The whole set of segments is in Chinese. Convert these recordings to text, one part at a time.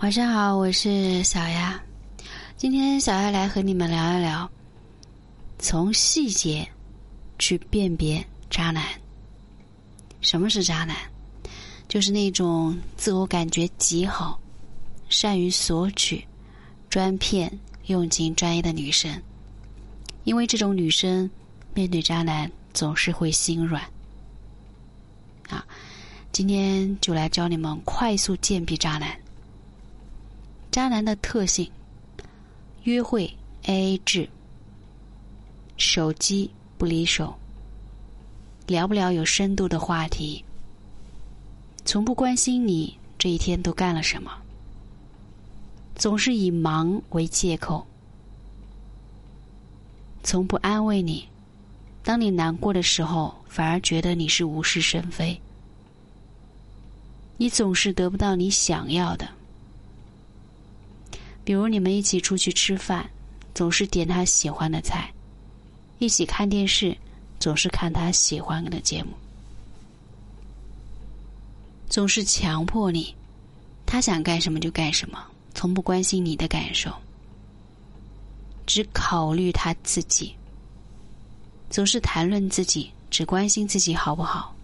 晚上好，我是小丫。今天小丫来和你们聊一聊，从细节去辨别渣男。什么是渣男？就是那种自我感觉极好、善于索取、专骗、用情专一的女生。因为这种女生面对渣男总是会心软。啊，今天就来教你们快速鉴别渣男。渣男的特性：约会 A A 制，手机不离手，聊不了有深度的话题，从不关心你这一天都干了什么，总是以忙为借口，从不安慰你。当你难过的时候，反而觉得你是无事生非。你总是得不到你想要的，比如你们一起出去吃饭，总是点他喜欢的菜；一起看电视，总是看他喜欢的节目；总是强迫你，他想干什么就干什么，从不关心你的感受，只考虑他自己。总是谈论自己，只关心自己好不好。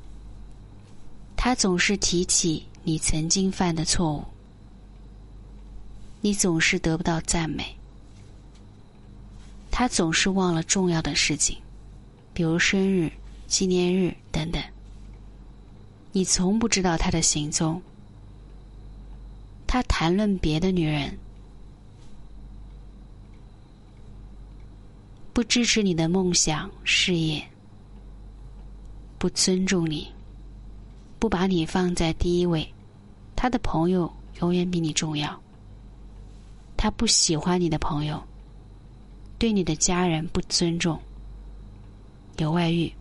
他总是提起你曾经犯的错误，你总是得不到赞美。他总是忘了重要的事情，比如生日、纪念日等等。你从不知道他的行踪。他谈论别的女人。不支持你的梦想事业，不尊重你，不把你放在第一位，他的朋友永远比你重要。他不喜欢你的朋友，对你的家人不尊重，有外遇。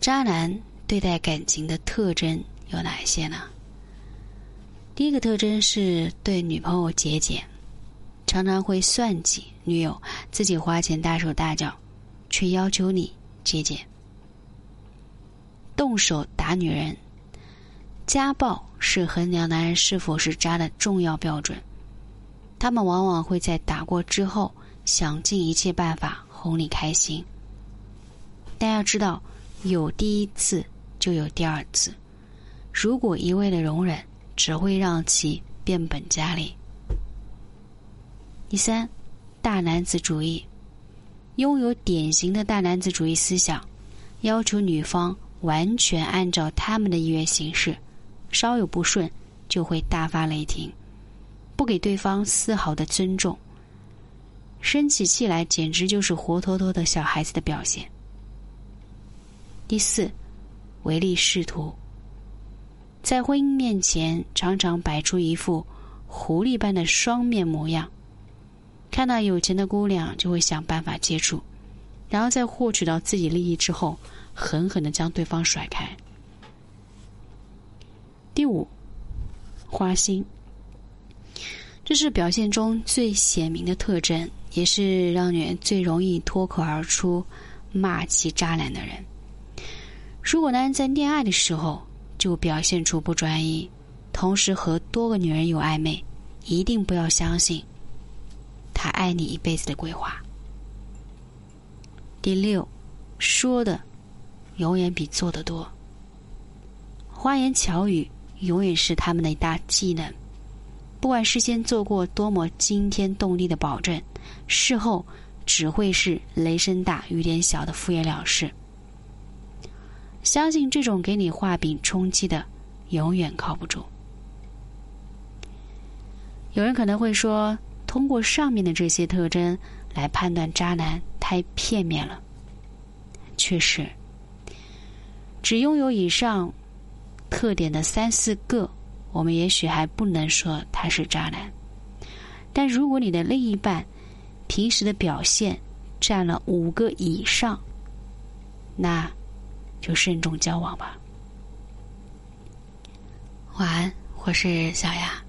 渣男对待感情的特征有哪一些呢？第一个特征是对女朋友节俭。常常会算计女友，自己花钱大手大脚，却要求你节俭。动手打女人，家暴是衡量男人是否是渣的重要标准。他们往往会在打过之后，想尽一切办法哄你开心。但要知道，有第一次就有第二次，如果一味的容忍，只会让其变本加厉。第三，大男子主义，拥有典型的大男子主义思想，要求女方完全按照他们的意愿行事，稍有不顺就会大发雷霆，不给对方丝毫的尊重，生起气来简直就是活脱脱的小孩子的表现。第四，唯利是图，在婚姻面前常常摆出一副狐狸般的双面模样。看到有钱的姑娘，就会想办法接触，然后在获取到自己利益之后，狠狠的将对方甩开。第五，花心，这是表现中最显明的特征，也是让女人最容易脱口而出骂其渣男的人。如果男人在恋爱的时候就表现出不专一，同时和多个女人有暧昧，一定不要相信。他爱你一辈子的鬼话。第六，说的永远比做的多。花言巧语永远是他们的一大技能。不管事先做过多么惊天动地的保证，事后只会是雷声大雨点小的敷衍了事。相信这种给你画饼充饥的，永远靠不住。有人可能会说。通过上面的这些特征来判断渣男太片面了。确实，只拥有以上特点的三四个，我们也许还不能说他是渣男。但如果你的另一半平时的表现占了五个以上，那就慎重交往吧。晚安，我是小雅。